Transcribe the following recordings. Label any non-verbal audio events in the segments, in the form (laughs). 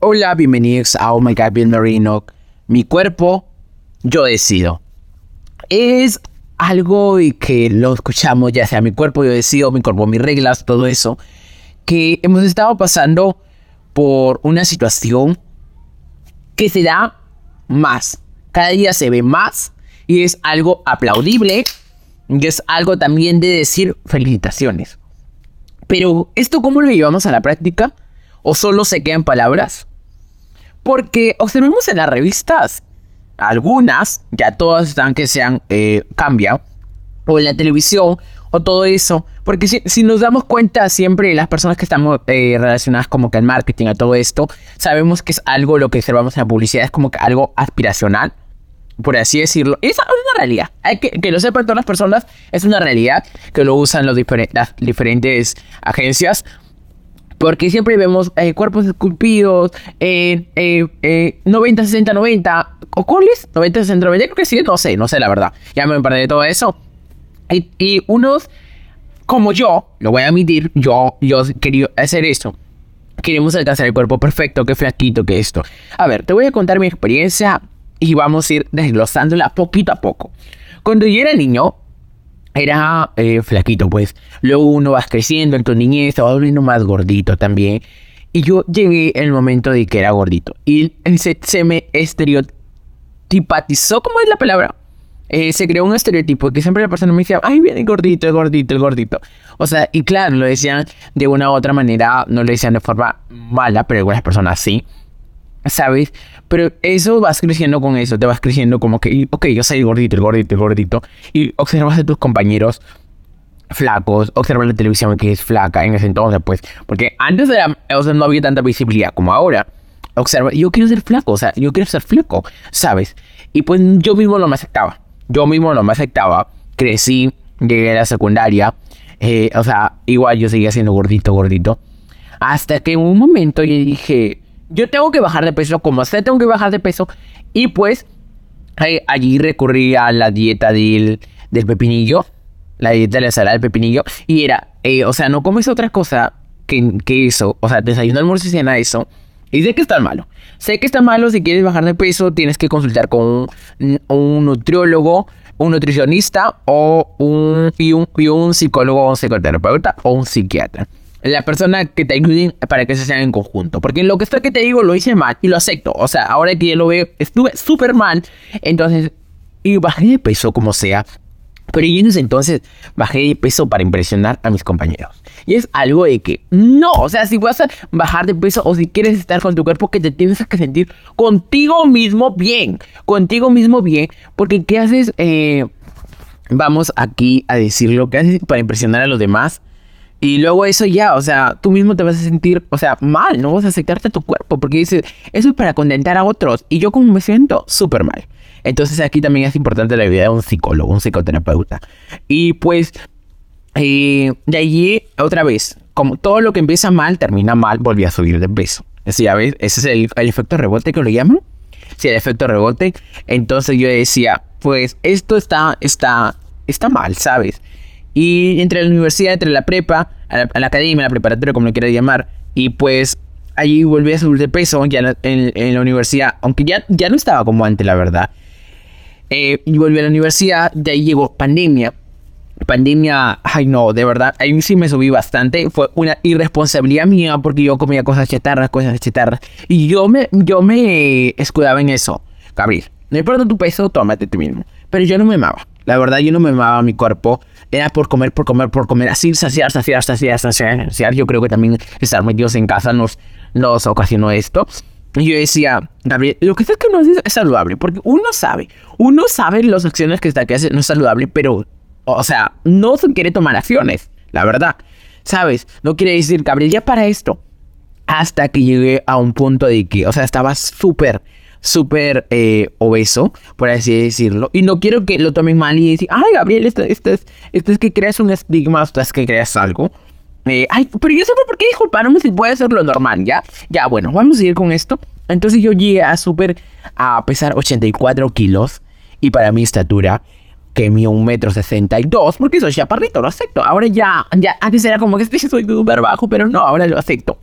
Hola, bienvenidos a Oh My God, Bill Marino. Mi cuerpo, yo decido. Es algo y que lo escuchamos, ya sea mi cuerpo, yo decido, mi cuerpo, mis reglas, todo eso. Que hemos estado pasando por una situación que se da más. Cada día se ve más y es algo aplaudible y es algo también de decir felicitaciones. Pero, ¿esto cómo lo llevamos a la práctica? ¿O solo se quedan palabras? Porque observemos en las revistas, algunas, ya todas están que se han eh, cambiado, o en la televisión, o todo eso. Porque si, nos damos cuenta siempre, las personas que estamos eh, relacionadas como que al marketing, a todo esto, sabemos que es algo lo que observamos en la publicidad, es como que algo aspiracional por así decirlo. Es una realidad. Hay que, que lo sepan todas las personas. Es una realidad que lo usan los las diferentes agencias. Porque siempre vemos eh, cuerpos esculpidos, eh, eh, 90, 60, 90. ¿O cuáles? 90, 60, 90. Creo que sí, no sé, no sé la verdad. Ya me perdí de todo eso. Y, y, unos, como yo, lo voy a admitir, yo, yo quería hacer eso. Queremos alcanzar el cuerpo perfecto, que flaquito, que esto. A ver, te voy a contar mi experiencia y vamos a ir desglosándola poquito a poco. Cuando yo era niño, era eh, flaquito, pues. Luego uno va creciendo en tu niñez, se va volviendo más gordito también. Y yo llegué el momento de que era gordito. Y se, se me estereotipatizó, ¿cómo es la palabra? Eh, se creó un estereotipo que siempre la persona me decía, ay, viene el gordito, el gordito, el gordito. O sea, y claro, lo decían de una u otra manera, no lo decían de forma mala, pero algunas personas sí. ¿sabes? Pero eso vas creciendo con eso, te vas creciendo como que, ok, yo soy gordito, el gordito, el gordito, y observas a tus compañeros flacos, observas la televisión que es flaca en ese entonces, pues, porque antes era, o no había tanta visibilidad como ahora. Observa, yo quiero ser flaco, o sea, yo quiero ser flaco, ¿sabes? Y pues yo mismo no me aceptaba, yo mismo no me aceptaba, crecí, llegué a la secundaria, eh, o sea, igual yo seguía siendo gordito, gordito, hasta que en un momento yo dije, yo tengo que bajar de peso, como sé, tengo que bajar de peso. Y pues allí recurrí a la dieta del, pepinillo, la dieta de la ensalada del pepinillo. Y era, eh, o sea, no comes otra cosa que, que eso. O sea, desayuno, almuerzo y cena eso. Y sé que está malo. Sé que está malo. Si quieres bajar de peso, tienes que consultar con un, un nutriólogo, un nutricionista o un, y un, y un psicólogo o un psicoterapeuta o un psiquiatra la persona que te ayuden para que se sean en conjunto. Porque lo que está que te digo lo hice mal y lo acepto. O sea, ahora que ya lo veo, estuve súper mal. Entonces, y bajé de peso como sea. Pero yo en ese entonces bajé de peso para impresionar a mis compañeros. Y es algo de que no, o sea, si vas a bajar de peso o si quieres estar con tu cuerpo, que te tienes que sentir contigo mismo bien. Contigo mismo bien. Porque ¿qué haces? Eh, vamos aquí a decir lo que haces para impresionar a los demás y luego eso ya, o sea, tú mismo te vas a sentir, o sea, mal, no vas a aceptarte a tu cuerpo, porque dices, eso es para contentar a otros. Y yo como me siento súper mal. Entonces aquí también es importante la vida de un psicólogo, un psicoterapeuta. Y pues, eh, de allí, otra vez, como todo lo que empieza mal, termina mal, volví a subir de peso. Así, ya ese es el, el efecto rebote que lo llaman. Sí, el efecto rebote. Entonces yo decía, pues esto está, está, está mal, ¿sabes? Y entre la universidad, entre la prepa, a la, academia, la preparatoria, como lo quieras llamar, y pues allí volví a subir de peso ya en, la universidad, aunque ya, ya no estaba como antes, la verdad. Eh, y volví a la universidad, de ahí llegó pandemia. Pandemia, ay no, de verdad, ahí sí me subí bastante. Fue una irresponsabilidad mía porque yo comía cosas chatarras, cosas chatarras. Y yo me, yo me escudaba en eso. Gabriel, no importa tu peso, tómate tú mismo. Pero yo no me amaba. La verdad, yo no me amaba mi cuerpo. Era por comer, por comer, por comer. Así, saciar, saciar, saciar, saciar. Yo creo que también estar metidos en casa nos, nos ocasionó esto. Y yo decía, Gabriel, lo que es que no es, saludable. Porque uno sabe, uno sabe las acciones que está que hace no es saludable, pero, o sea, no se quiere tomar acciones. La verdad. ¿Sabes? No quiere decir, Gabriel, ya para esto. Hasta que llegué a un punto de que, o sea, estaba súper súper eh, obeso, por así decirlo. Y no quiero que lo tomen mal y decir, ay, Gabriel, esto, esto, es, esto es que creas un estigma, esto es que creas algo. Eh, ay, pero yo sé por qué disculparme si puede ser lo normal, ¿ya? Ya, bueno, vamos a ir con esto. Entonces yo llegué a súper, a pesar 84 kilos. Y para mi estatura, que mío un metro sesenta y dos, porque soy chaparrito, lo acepto. Ahora ya, ya, antes era como que (laughs) soy súper bajo, pero no, ahora lo acepto.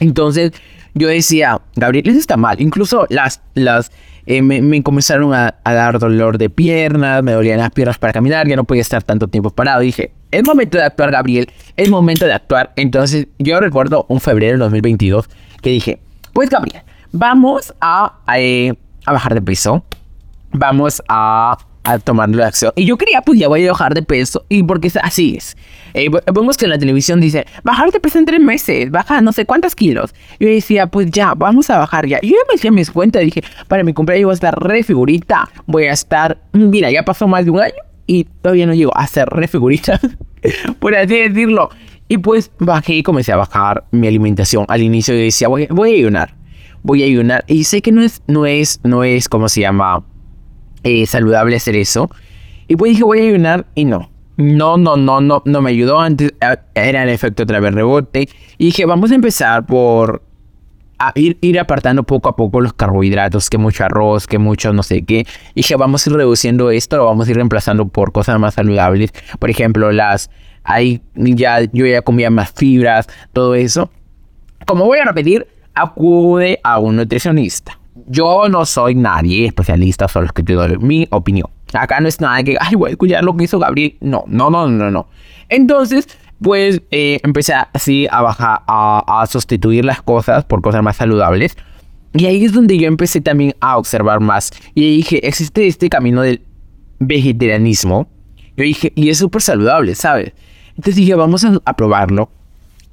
Entonces, yo decía, Gabriel, eso está mal. Incluso las, las, eh, me, comenzaron a, dar dolor de piernas, me dolían las piernas para caminar, ya no podía estar tanto tiempo parado. Dije, es momento de actuar, Gabriel, es momento de actuar. Entonces, yo recuerdo un febrero del 2022 que dije, pues Gabriel, vamos a, eh, a bajar de peso, vamos a a tomarlo de acción. Y yo quería, pues ya voy a bajar de peso. Y porque así es. Eh, vemos que en la televisión dice, bajar de peso en tres meses, baja no sé cuántos kilos. Yo decía, pues ya, vamos a bajar ya. Yo me hacía mis cuentas, dije, para mi cumpleaños voy a estar re figurita. Voy a estar, mira, ya pasó más de un año y todavía no llego a ser re figurita. (laughs) por así decirlo. Y pues bajé y comencé a bajar mi alimentación. Al inicio yo decía, voy, voy a ayunar. Voy a ayunar. Y sé que no es, no es, no es, como se llama? Eh, saludable hacer eso. Y pues dije, voy a ayunar y no. No, no, no, no, no me ayudó. Antes era el efecto otra vez rebote. Y dije, vamos a empezar por ir, ir apartando poco a poco los carbohidratos, que mucho arroz, que mucho no sé qué. Y dije, vamos a ir reduciendo esto, lo vamos a ir reemplazando por cosas más saludables. Por ejemplo, las, ahí ya, yo ya comía más fibras, todo eso. Como voy a repetir, acude a un nutricionista yo no soy nadie especialista, solo es que te doy mi opinión. Acá no es nada que, ay, voy a escuchar lo que hizo Gabriel. No, no, no, no, no. Entonces, pues eh, empecé así a bajar, a, a, sustituir las cosas por cosas más saludables. Y ahí es donde yo empecé también a observar más. Y dije, existe este camino del vegetarianismo. Yo dije, y es súper saludable, ¿sabes? Entonces dije, vamos a, a probarlo.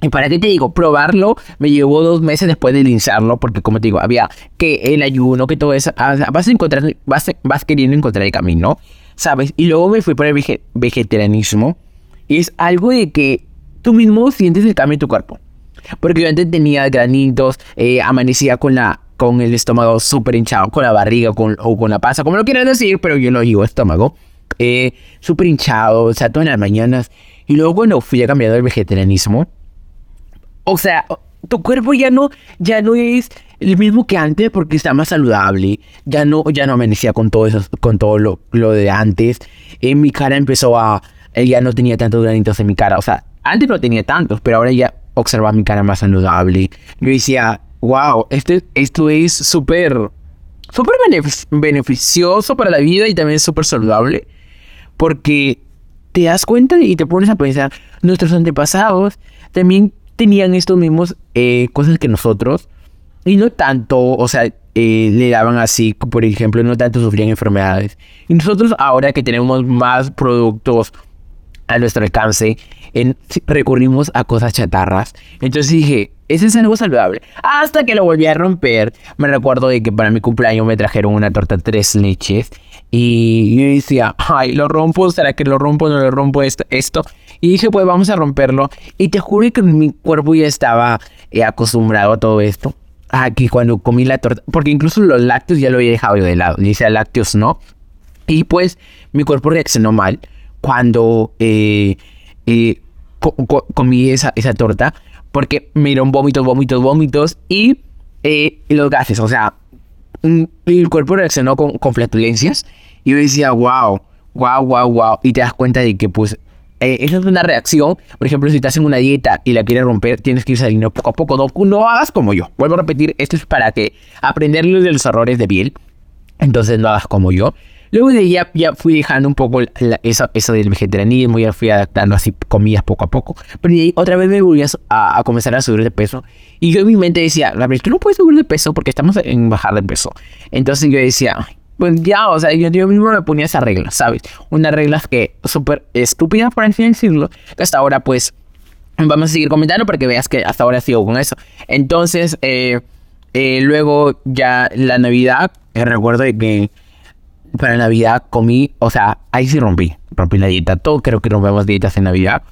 ¿Y para qué te digo? Probarlo me llevó dos meses después de iniciarlo, porque como te digo, había que el ayuno, que todo eso, ah, vas a encontrar, vas, vas queriendo encontrar el camino, ¿sabes? Y luego me fui por el vegetarianismo, y es algo de que tú mismo sientes el cambio en tu cuerpo. Porque yo antes tenía granitos, eh, amanecía con la con el estómago súper hinchado, con la barriga con, o con la pasa, como lo quieras decir, pero yo lo digo estómago, eh, súper hinchado, o sea, todas las mañanas. Y luego cuando fui a cambiar el vegetarianismo, o sea, tu cuerpo ya no, ya no es el mismo que antes porque está más saludable. Ya no, ya no amanecía con todo eso, con todo lo, lo de antes. En mi cara empezó a, ya no tenía tantos granitos en mi cara. O sea, antes no tenía tantos, pero ahora ya observaba mi cara más saludable. Yo decía, wow, este, esto es súper, súper beneficioso para la vida y también súper saludable. Porque te das cuenta y te pones a pensar, nuestros antepasados también tenían estos mismos eh, cosas que nosotros y no tanto, o sea, eh, le daban así, por ejemplo, no tanto sufrían enfermedades. Y nosotros ahora que tenemos más productos a nuestro alcance, en, recurrimos a cosas chatarras. Entonces dije, ese es algo saludable. Hasta que lo volví a romper. Me recuerdo de que para mi cumpleaños me trajeron una torta tres leches. Y yo decía, ay, lo rompo, ¿será que lo rompo? No lo rompo esto, esto. Y dije, pues vamos a romperlo. Y te juro que mi cuerpo ya estaba eh, acostumbrado a todo esto. Aquí cuando comí la torta, porque incluso los lácteos ya lo había dejado de lado. Dice lácteos no. Y pues mi cuerpo reaccionó mal cuando eh, eh, comí esa, esa torta. Porque me dieron vómitos, vómitos, vómitos. Y los gases, o sea, mm, el cuerpo reaccionó con, con flatulencias. Y yo decía, wow, wow, wow, wow. Y te das cuenta de que pues eh, esa es una reacción. Por ejemplo, si estás en una dieta y la quieres romper, tienes que ir saliendo poco a poco. No, no hagas como yo. Vuelvo a repetir, esto es para que aprender de los errores de piel. Entonces no hagas como yo. Luego de ya, ya fui dejando un poco eso, eso, del vegetarianismo, ya fui adaptando así comidas poco a poco. Pero ahí otra vez me volví a, a, comenzar a subir de peso. Y yo en mi mente decía, Gabriel, tú no puedes subir de peso porque estamos en bajar de peso. Entonces yo decía, pues ya, o sea, yo, mismo me ponía esa regla, ¿sabes? Unas reglas que súper estúpidas, por así decirlo, que hasta ahora, pues, vamos a seguir comentando para que veas que hasta ahora sigo con eso. Entonces, eh, eh, luego ya la Navidad, eh, recuerdo que para Navidad comí, o sea, ahí sí rompí, rompí la dieta. Todo creo que rompemos dietas en Navidad.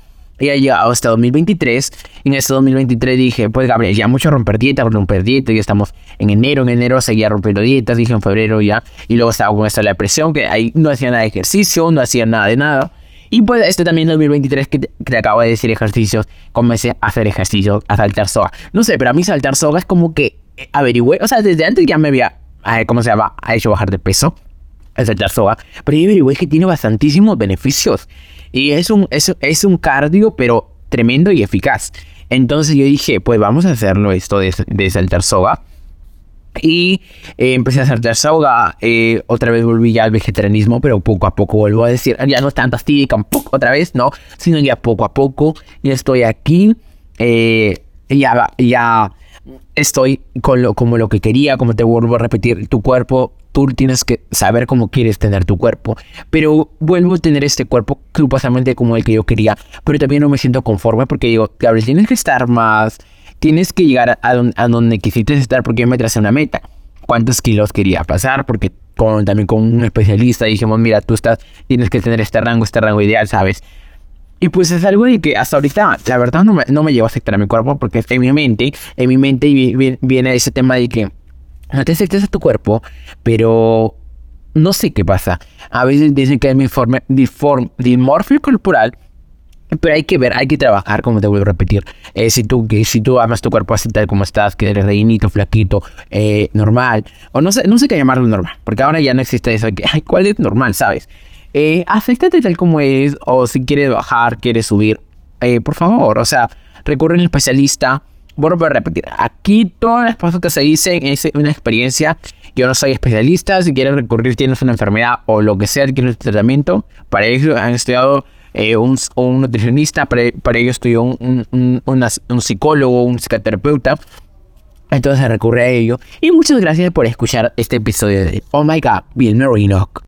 Y ha llegado hasta 2023. Y en este 2023 dije, pues Gabriel, ya mucho romper dieta, romper dieta. Ya estamos en enero. En enero seguía rompiendo dietas. Dije en febrero ya. Y luego estaba con esta la presión, que ahí no hacía nada de ejercicio, no hacía nada de nada. Y pues este también 2023 que te, acabo de decir ejercicios, comencé a hacer ejercicios, a saltar soga. No sé, pero a mí saltar soga es como que averigüé, o sea, desde antes ya me había, eh, ¿cómo se llama? Ha hecho bajar de peso, saltar soga, pero yo averigüé que tiene bastantísimos beneficios. Y es un, es, es un cardio, pero tremendo y eficaz. Entonces yo dije, pues vamos a hacerlo esto de, de saltar soga. Y eh, empecé a saltar soga. Eh, otra vez volví ya al vegetarianismo, pero poco a poco vuelvo a decir, ya no es tan astídica, otra vez, no, sino ya poco a poco. Ya estoy aquí. Eh, ya, ya estoy con lo, como lo que quería, como te vuelvo a repetir, tu cuerpo, tú tienes que saber cómo quieres tener tu cuerpo, pero vuelvo a tener este cuerpo supuestamente como el que yo quería, pero también no me siento conforme porque digo, Gabriel, tienes que estar más, tienes que llegar a, donde, quisiste estar porque yo me tracé una meta, cuántos kilos quería pasar, porque con, también con un especialista dijimos, mira, tú estás, tienes que tener este rango, este rango ideal, ¿sabes? Y pues es algo de que hasta ahorita, la verdad, no me, no me llevo a aceptar a mi cuerpo porque en mi mente, en mi mente viene ese tema de que no te aceptes a tu cuerpo, pero no sé qué pasa. A veces dicen que es mi forma, dimorfia corporal, pero hay que ver, hay que trabajar, como te vuelvo a repetir. Eh, si, tú, que, si tú amas tu cuerpo así tal como estás, que eres reinito, flaquito, eh, normal, o no sé, no sé qué llamarlo normal, porque ahora ya no existe eso de que, ay, ¿cuál es normal, sabes? Eh, tal como es, o si quieres bajar, quieres subir, eh, por favor, o sea, recurre a un especialista. Bueno, a repetir, aquí todas las cosas que se dicen es una experiencia. Yo no soy especialista, si quieres recurrir, tienes una enfermedad o lo que sea, quieres tratamiento. Para ello han estudiado eh, un, nutricionista, para, para ello estudió un, un, un, psicólogo, un psicoterapeuta. Entonces recurre a ello. Y muchas gracias por escuchar este episodio de Oh My God, Bill Marino.